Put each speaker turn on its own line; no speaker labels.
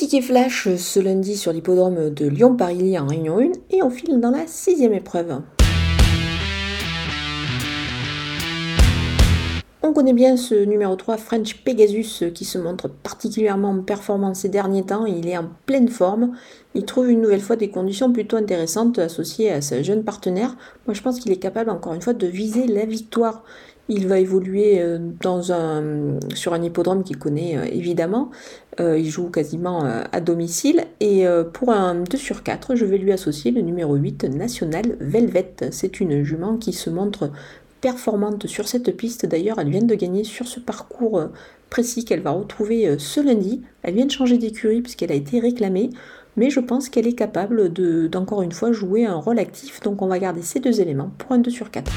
ticket flash ce lundi sur l'hippodrome de Lyon-Paris en Réunion 1 et on file dans la sixième épreuve. Connaît bien ce numéro 3 French Pegasus qui se montre particulièrement performant ces derniers temps. Il est en pleine forme. Il trouve une nouvelle fois des conditions plutôt intéressantes associées à sa jeune partenaire. Moi je pense qu'il est capable encore une fois de viser la victoire. Il va évoluer euh, sur un hippodrome qu'il connaît euh, évidemment. Euh, il joue quasiment à domicile. Et pour un 2 sur 4, je vais lui associer le numéro 8 National Velvet. C'est une jument qui se montre performante sur cette piste. D'ailleurs, elle vient de gagner sur ce parcours euh, précis qu'elle va retrouver euh, ce lundi. Elle vient de changer d'écurie puisqu'elle a été réclamée, mais je pense qu'elle est capable d'encore une fois jouer un rôle actif. Donc on va garder ces deux éléments pour un 2 sur 4.